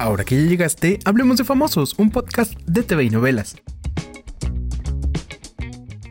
Ahora que ya llegaste, hablemos de Famosos, un podcast de TV y novelas.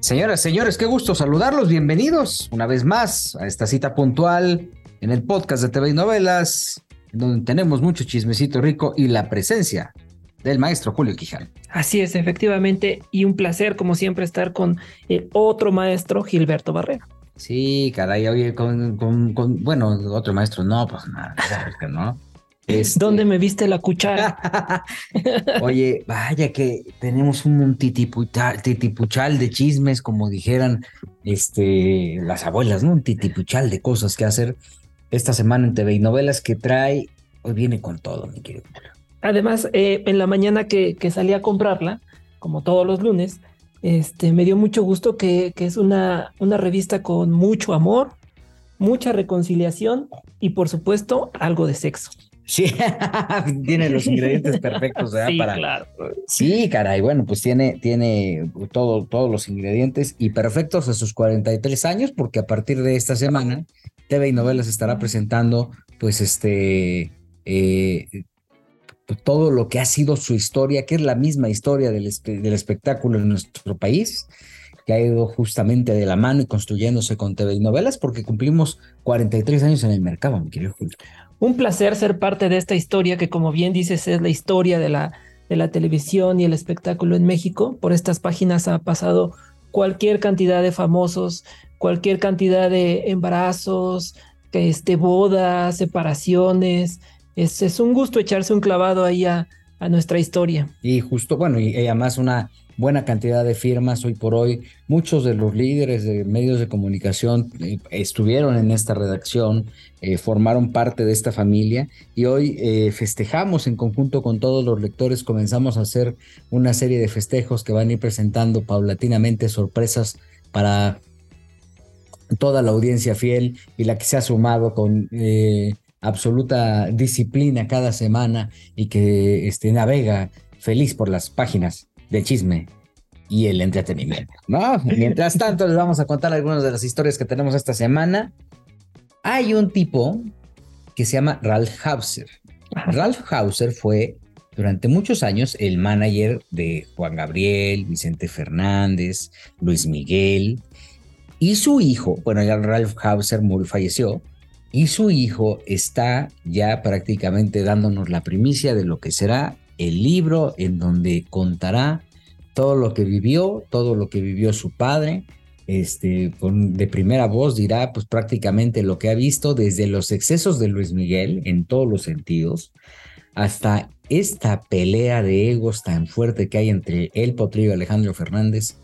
Señoras, señores, qué gusto saludarlos. Bienvenidos una vez más a esta cita puntual en el podcast de TV y novelas, donde tenemos mucho chismecito rico y la presencia del maestro Julio Quijano. Así es, efectivamente, y un placer, como siempre, estar con el otro maestro, Gilberto Barrera. Sí, caray, oye, con, con, bueno, otro maestro, no, pues nada, no. Este... ¿Dónde me viste la cuchara? Oye, vaya que tenemos un titipuchal, titipuchal de chismes, como dijeran este, las abuelas, ¿no? Un titipuchal de cosas que hacer esta semana en TV y novelas que trae, hoy viene con todo, mi querido. Además, eh, en la mañana que, que, salí a comprarla, como todos los lunes, este, me dio mucho gusto que, que es una, una revista con mucho amor, mucha reconciliación y por supuesto algo de sexo. Sí, tiene los ingredientes perfectos ¿verdad? Sí, para. claro. Sí, caray, bueno, pues tiene, tiene todo, todos los ingredientes y perfectos a sus 43 años, porque a partir de esta semana, TV y Novelas estará presentando, pues, este, eh, todo lo que ha sido su historia, que es la misma historia del, del espectáculo en nuestro país que ha ido justamente de la mano y construyéndose con TV y novelas, porque cumplimos 43 años en el mercado, mi querido Julio. Un placer ser parte de esta historia que, como bien dices, es la historia de la, de la televisión y el espectáculo en México. Por estas páginas ha pasado cualquier cantidad de famosos, cualquier cantidad de embarazos, este, bodas, separaciones. Es, es un gusto echarse un clavado ahí a, a nuestra historia. Y justo, bueno, y, y además una buena cantidad de firmas hoy por hoy. Muchos de los líderes de medios de comunicación eh, estuvieron en esta redacción, eh, formaron parte de esta familia y hoy eh, festejamos en conjunto con todos los lectores, comenzamos a hacer una serie de festejos que van a ir presentando paulatinamente sorpresas para toda la audiencia fiel y la que se ha sumado con absoluta disciplina cada semana y que este, navega feliz por las páginas del chisme y el entretenimiento, ¿no? Mientras tanto, les vamos a contar algunas de las historias que tenemos esta semana. Hay un tipo que se llama Ralph Hauser. Ralph Hauser fue durante muchos años el manager de Juan Gabriel, Vicente Fernández, Luis Miguel. Y su hijo, bueno, ya Ralph Hauser falleció, y su hijo está ya prácticamente dándonos la primicia de lo que será el libro en donde contará todo lo que vivió, todo lo que vivió su padre, este, de primera voz dirá pues prácticamente lo que ha visto desde los excesos de Luis Miguel en todos los sentidos, hasta esta pelea de egos tan fuerte que hay entre el potrillo Alejandro Fernández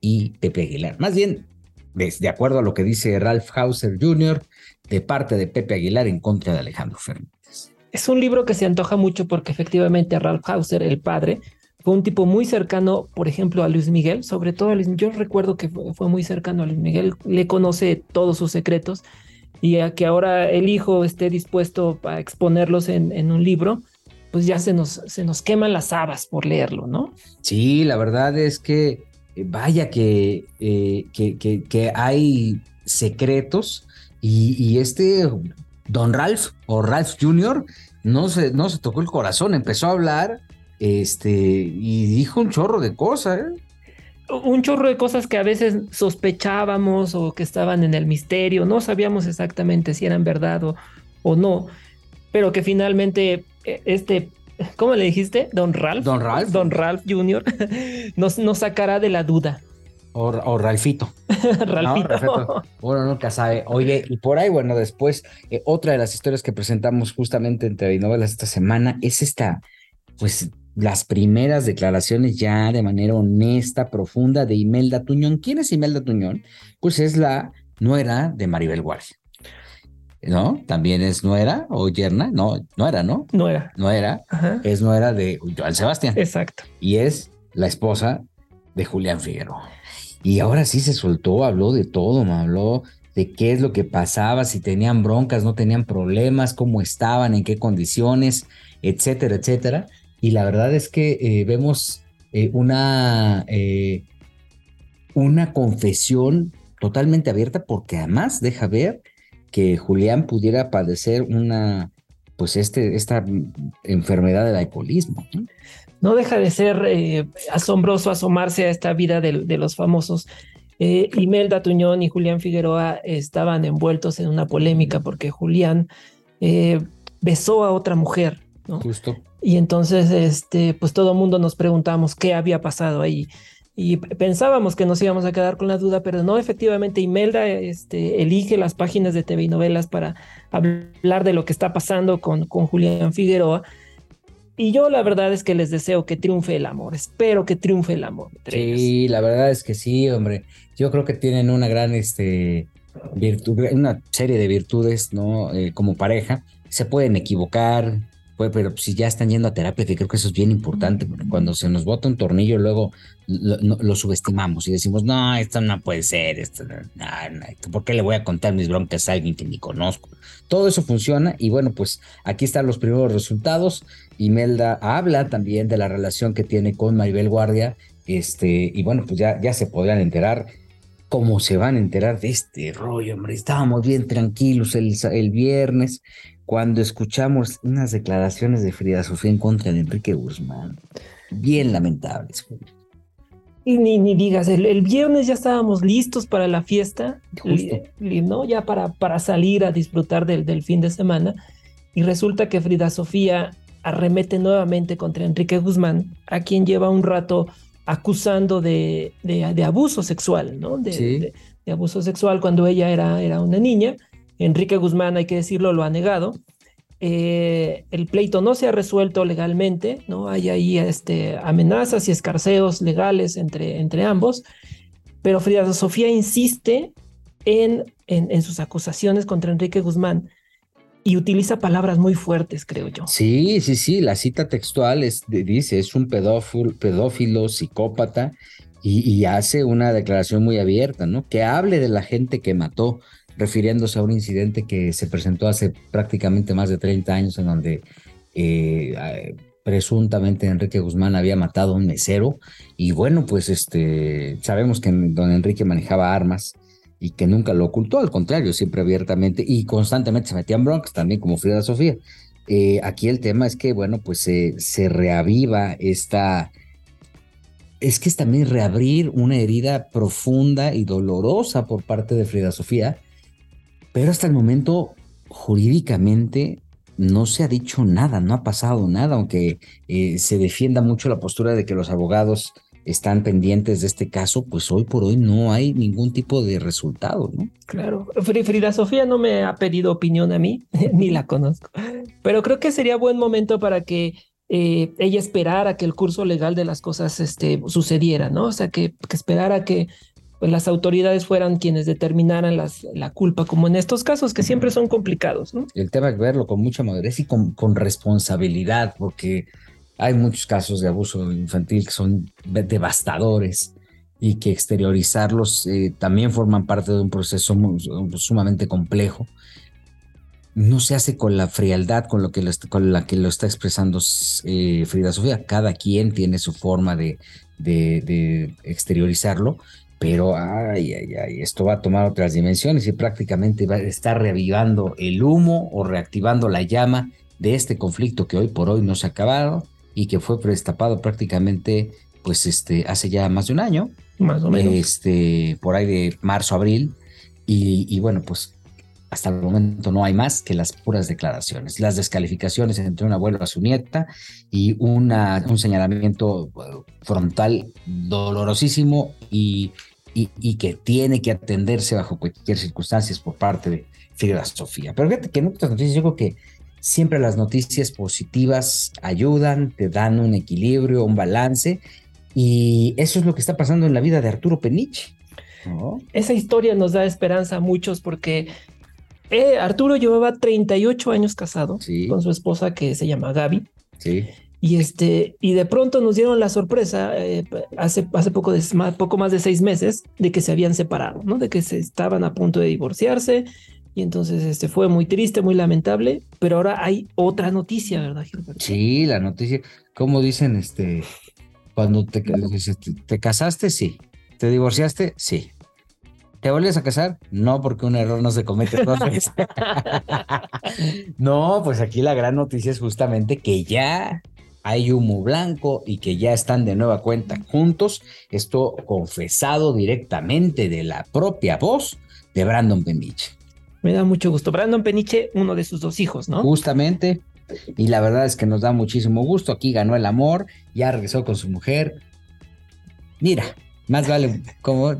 y Pepe Aguilar. Más bien, de, de acuerdo a lo que dice Ralph Hauser Jr., de parte de Pepe Aguilar en contra de Alejandro Fernández. Es un libro que se antoja mucho porque efectivamente Ralph Hauser, el padre, fue un tipo muy cercano, por ejemplo, a Luis Miguel, sobre todo a Luis Yo recuerdo que fue, muy cercano a Luis Miguel, le conoce todos sus secretos y a que ahora el hijo esté dispuesto a exponerlos en, un libro, pues ya se nos, se nos queman las habas por leerlo, ¿no? Sí, la verdad es que vaya que, eh, que, que, que, hay secretos y, este Don Ralph o Ralph Jr. No se, no se tocó el corazón, empezó a hablar este, y dijo un chorro de cosas, ¿eh? Un chorro de cosas que a veces sospechábamos o que estaban en el misterio, no sabíamos exactamente si eran verdad o, o no, pero que finalmente este, ¿cómo le dijiste? Don Ralph. Don Ralph. Don Ralph Jr. nos, nos sacará de la duda. O, o, Ralfito. Ralfito. No, bueno, nunca sabe. Oye, y por ahí, bueno, después, eh, otra de las historias que presentamos justamente en TV Novelas esta semana es esta, pues, las primeras declaraciones ya de manera honesta, profunda de Imelda Tuñón. ¿Quién es Imelda Tuñón? Pues es la nuera de Maribel Guardia. ¿No? También es nuera o yerna. No, no era, ¿no? No era. No era. Ajá. Es nuera de Joan Sebastián. Exacto. Y es la esposa de Julián Figueroa. Y ahora sí se soltó, habló de todo, me habló de qué es lo que pasaba, si tenían broncas, no tenían problemas, cómo estaban, en qué condiciones, etcétera, etcétera. Y la verdad es que eh, vemos eh, una, eh, una confesión totalmente abierta porque además deja ver que Julián pudiera padecer una pues este, esta enfermedad del alcoholismo. No, deja de ser eh, asombroso asomarse a esta vida de, de los famosos. Eh, Imelda Tuñón y Julián Figueroa estaban envueltos en una polémica porque Julián eh, besó a otra mujer, ¿no? Justo. Y entonces, este, pues todo el mundo nos preguntamos qué había pasado ahí. Y pensábamos que nos íbamos a quedar con la duda, pero no, efectivamente, Imelda este, elige las páginas de TV y novelas para hablar de lo que está pasando con, con Julián Figueroa. Y yo la verdad es que les deseo que triunfe el amor, espero que triunfe el amor. Sí, la verdad es que sí, hombre. Yo creo que tienen una gran este, virtud, una serie de virtudes, ¿no? Eh, como pareja. Se pueden equivocar, pero si ya están yendo a terapia, que creo que eso es bien importante, porque cuando se nos bota un tornillo, luego lo, subestimamos y decimos, no, esto no puede ser, esto, no, ¿por qué le voy a contar mis broncas a alguien que ni conozco? Todo eso funciona y bueno, pues aquí están los primeros resultados. Imelda habla también de la relación que tiene con Maribel Guardia, este, y bueno, pues ya, ya se podrán enterar cómo se van a enterar de este rollo, hombre. Estábamos bien tranquilos el, el viernes cuando escuchamos unas declaraciones de Frida Sofía en contra de Enrique Guzmán. Bien lamentables. Y ni, ni digas, el, viernes ya estábamos listos para la fiesta, ¿no? Ya para, para salir a disfrutar del, del fin de semana. Y resulta que Frida Sofía arremete nuevamente contra Enrique Guzmán, a quien lleva un rato acusando de, de, abuso sexual, ¿no? De, de, abuso sexual cuando ella era, era una niña. Enrique Guzmán, hay que decirlo, lo ha negado. Eh, el pleito no se ha resuelto legalmente, ¿no? Hay ahí este, amenazas y escarceos legales entre, entre ambos, pero Frida Sofía insiste en, en, sus acusaciones contra Enrique Guzmán y utiliza palabras muy fuertes, creo yo. Sí, sí, sí, la cita textual es, dice, es un pedófilo, pedófilo psicópata y, y, hace una declaración muy abierta, ¿no? Que hable de la gente que mató, refiriéndose a un incidente que se presentó hace prácticamente más de 30 años en donde eh, presuntamente Enrique Guzmán había matado a un mesero y bueno, pues este, sabemos que don Enrique manejaba armas y que nunca lo ocultó, al contrario, siempre abiertamente y constantemente se metía en broncas, también como Frida Sofía. Eh, aquí el tema es que, bueno, pues se reaviva esta, es que es también reabrir una herida profunda y dolorosa por parte de Frida Sofía, pero hasta el momento, jurídicamente, no se ha dicho nada, no ha pasado nada, aunque eh, se defienda mucho la postura de que los abogados están pendientes de este caso, pues hoy por hoy no hay ningún tipo de resultado, ¿no? Claro, Frida Sofía no me ha pedido opinión a mí, ni la conozco, pero creo que sería buen momento para que eh, ella esperara que el curso legal de las cosas este, sucediera, ¿no? O sea, que, que esperara que pues las autoridades fueran quienes determinaran las, la culpa, como en estos casos que siempre son complicados. ¿no? El tema es verlo con mucha madurez y con, con responsabilidad, porque hay muchos casos de abuso infantil que son devastadores y que exteriorizarlos eh, también forman parte de un proceso sumamente complejo. No se hace con la frialdad con, lo que con la que lo está expresando eh, Frida Sofía. Cada quien tiene su forma de, de, de exteriorizarlo pero ay, ay, ay, esto va a tomar otras dimensiones y prácticamente va a estar reavivando el humo o reactivando la llama de este conflicto que hoy por hoy no se ha acabado y que fue destapado prácticamente pues este hace ya más de un año, más o menos, este por ahí de marzo abril. Y, y bueno pues hasta el momento no hay más que las puras declaraciones, las descalificaciones entre un abuelo a su nieta y una, un señalamiento uh, frontal dolorosísimo y y, que tiene que atenderse bajo cualquier circunstancia por parte de Frida Sofía. Pero fíjate que en otras noticias yo creo que siempre las noticias positivas ayudan, te dan un equilibrio, un balance, y eso es lo que está pasando en la vida de Arturo Peniche. Esa historia nos da esperanza a muchos porque eh, Arturo llevaba 38 años casado con su esposa que se llama Gaby. Sí. Y, este, y de pronto nos dieron la sorpresa eh, hace, hace poco, de, poco más de seis meses de que se habían separado, ¿no? de que se estaban a punto de divorciarse. Y entonces este, fue muy triste, muy lamentable, pero ahora hay otra noticia, ¿verdad, Gilberto? Sí, la noticia, como dicen, este, cuando te, te, te casaste, sí. ¿Te divorciaste? Sí. ¿Te volvías a casar? No, porque un error no se comete dos veces. no, pues aquí la gran noticia es justamente que ya hay humo blanco y que ya están de nueva cuenta juntos. Esto confesado directamente de la propia voz de Brandon Peniche. Me da mucho gusto. Brandon Peniche, uno de sus dos hijos, ¿no? Justamente. Y la verdad es que nos da muchísimo gusto. Aquí ganó el amor, ya regresó con su mujer. Mira, más vale como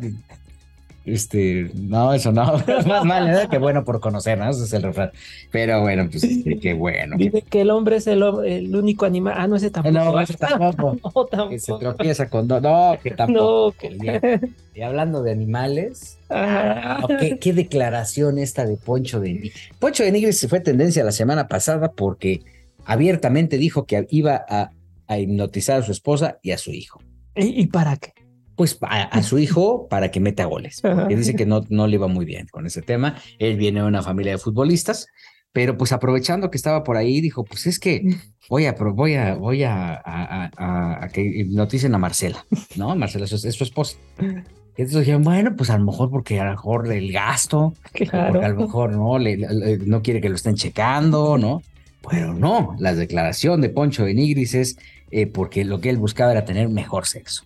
este, no, eso no, es más mal, ¿eh? que bueno por conocer, ¿no? Ese es el refrán. Pero bueno, pues qué bueno. Dice que el hombre es el, el, único animal. Ah, no, ese tampoco. No, ese tampoco. no, tampoco. Que se tropieza con dos. No, que tampoco. No, que... Y hablando de animales, ah. ¿qué, ¿qué, declaración esta de Poncho de Nigris. Poncho de Nigris fue tendencia la semana pasada porque abiertamente dijo que iba a, a hipnotizar a su esposa y a su hijo. ¿Y, y para qué? Pues a, su hijo para que meta goles. Que dice que no, no le iba muy bien con ese tema. Él viene de una familia de futbolistas, pero pues aprovechando que estaba por ahí, dijo, pues es que voy a, voy a, voy a, a, a que hipnoticen a Marcela, ¿no? Marcela es, su esposa. Entonces dijeron, bueno, pues a lo mejor porque a lo mejor el gasto, claro. porque a lo mejor no, le, no quiere que lo estén checando, ¿no? Pero no, la declaración de Poncho de Nigris es eh, porque lo que él buscaba era tener mejor sexo.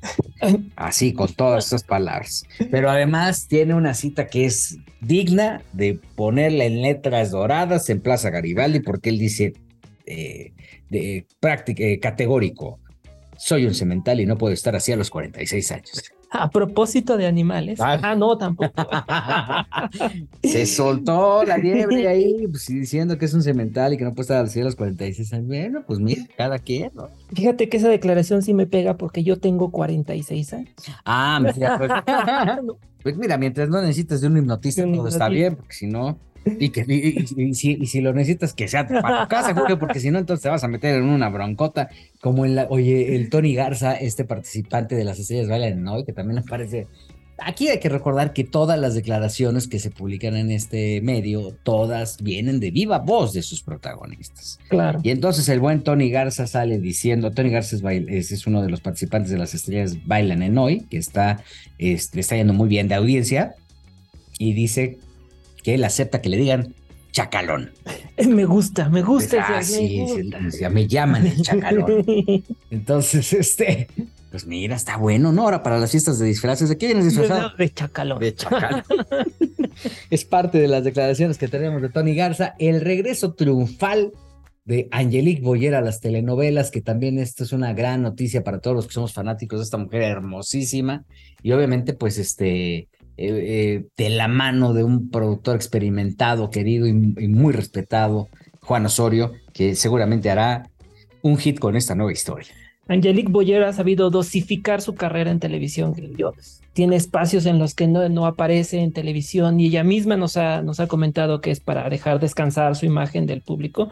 Así, con todas esas palabras. Pero además tiene una cita que es digna de ponerla en letras doradas en Plaza Garibaldi, porque él dice eh, de práctica, eh, categórico, soy un cemental y no puedo estar así a los 46 años. A propósito de animales. Ah, ah no, tampoco. Se soltó la liebre ahí, pues, diciendo que es un cemental y que no puede estar así a los 46 años. Bueno, pues mira, cada quien, ¿no? Fíjate que esa declaración sí me pega porque yo tengo 46 años. Ah, mira, pues, pues mira, mientras no necesites de un hipnotista, todo está bien, porque si no. Y, que, y, si, lo necesitas, que sea para tu casa, porque si no, entonces te vas a meter en una broncota. Como en la, oye, el Tony Garza, este participante de las estrellas bailan hoy, que también aparece. Aquí hay que recordar que todas las declaraciones que se publican en este medio, todas vienen de viva voz de sus protagonistas. Claro. Y entonces el buen Tony Garza sale diciendo, Tony Garza es, es, uno de los participantes de las estrellas bailan en hoy, que está, este, está yendo muy bien de audiencia, y dice que él acepta que le digan chacalón. Me gusta, me gusta. Ah, sí, me, me llaman el chacalón. Entonces, este, pues mira, está bueno, ¿no? Ahora para las fiestas de disfraces, ¿de qué vienes disfrazado? De chacalón. De chacalón. es parte de las declaraciones que tenemos de Tony Garza. El regreso triunfal de Angelique Boyer a las telenovelas, que también esto es una gran noticia para todos los que somos fanáticos de esta mujer hermosísima. Y obviamente, pues este, eh, eh, de la mano de un productor experimentado, querido y, muy respetado, Juan Osorio, que seguramente hará un hit con esta nueva historia. Angelique Boyer ha sabido dosificar su carrera en televisión. Tiene espacios en los que no, no, aparece en televisión y ella misma nos ha, nos ha comentado que es para dejar descansar su imagen del público.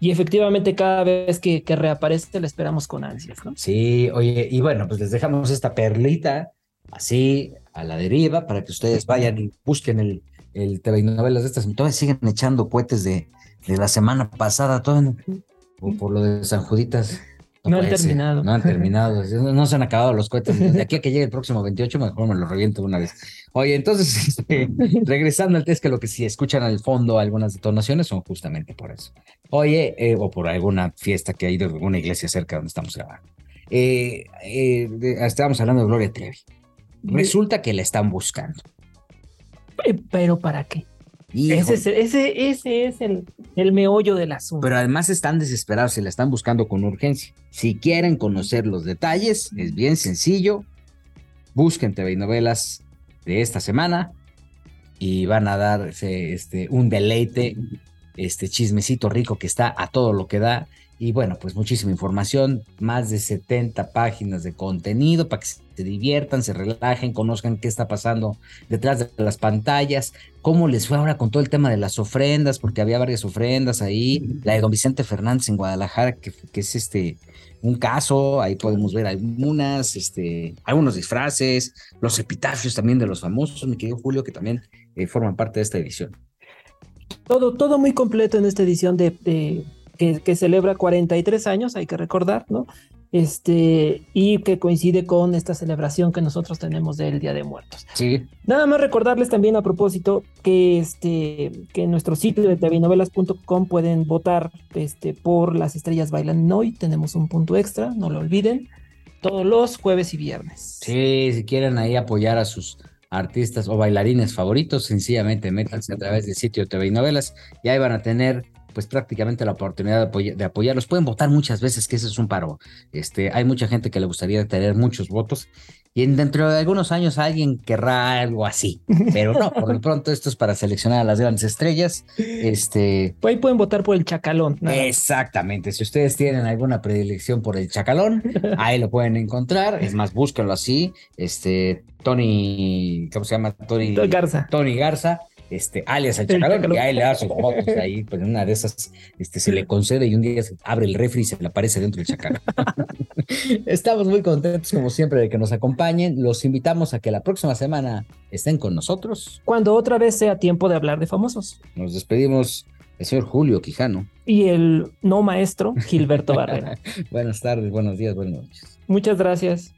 Y efectivamente cada vez que, que reaparece la esperamos con ansias, ¿no? Sí, oye, y bueno, pues les dejamos esta perlita así a la deriva para que ustedes vayan y busquen el, el TV novelas de estas. Todavía siguen echando cohetes de, de la semana pasada, o por lo de San Juditas. No, han terminado. No han terminado. No se han acabado los cohetes. De aquí a que llegue el próximo 28, mejor me lo reviento una vez. Oye, entonces, este, regresando al test, que lo que si escuchan al fondo algunas detonaciones son justamente por eso. Oye, eh, o por alguna fiesta que ha ido alguna iglesia cerca donde estamos grabando. Eh, eh, estábamos hablando de Gloria Trevi. Resulta que la están buscando. ¿Pero para qué? Ese es, ese, ese es el, el, meollo del asunto. Pero además están desesperados y la están buscando con urgencia. Si quieren conocer los detalles, es bien sencillo. Busquen TV novelas de esta semana y van a dar este, un deleite, este chismecito rico que está a todo lo que da y bueno, pues muchísima información, más de 70 páginas de contenido para que se diviertan, se relajen, conozcan qué está pasando detrás de las pantallas, cómo les fue ahora con todo el tema de las ofrendas, porque había varias ofrendas ahí, la de don Vicente Fernández en Guadalajara, que, que es este un caso, ahí podemos ver algunas, este, algunos disfraces, los epitafios también de los famosos, mi querido Julio, que también eh, forman parte de esta edición. Todo, todo muy completo en esta edición de que, celebra 43 años, hay que recordar, ¿no? este, y que coincide con esta celebración que nosotros tenemos del Día de Muertos. Sí. Nada más recordarles también a propósito que, este, que en nuestro sitio de tvnovelas.com pueden votar este, por Las Estrellas Bailan Hoy. Tenemos un punto extra, no lo olviden, todos los jueves y viernes. Sí, si quieren ahí apoyar a sus artistas o bailarines favoritos, sencillamente métanse a través del sitio TV y Novelas y ahí van a tener pues prácticamente la oportunidad de, apoyarlos. Pueden votar muchas veces, que ese es un paro. Este, hay mucha gente que le gustaría tener muchos votos y dentro de algunos años alguien querrá algo así, pero no, por lo pronto esto es para seleccionar a las grandes estrellas. Este, ahí pueden votar por el chacalón. Exactamente, si ustedes tienen alguna predilección por el chacalón, ahí lo pueden encontrar, es más, búsquenlo así, este, Tony, ¿cómo se llama? Tony Garza. Tony Garza, este, alias el chacalón, y ahí le da sus fotos ahí, pues una de esas este, se le concede y un día se abre el refri y se le aparece dentro del chacalón. Estamos muy contentos, como siempre, de que nos acompañen. Los invitamos a que la próxima semana estén con nosotros. Cuando otra vez sea tiempo de hablar de famosos. Nos despedimos el señor Julio Quijano. Y el no maestro Gilberto Barrera. Buenas tardes, buenos días, buenas noches. Muchas gracias.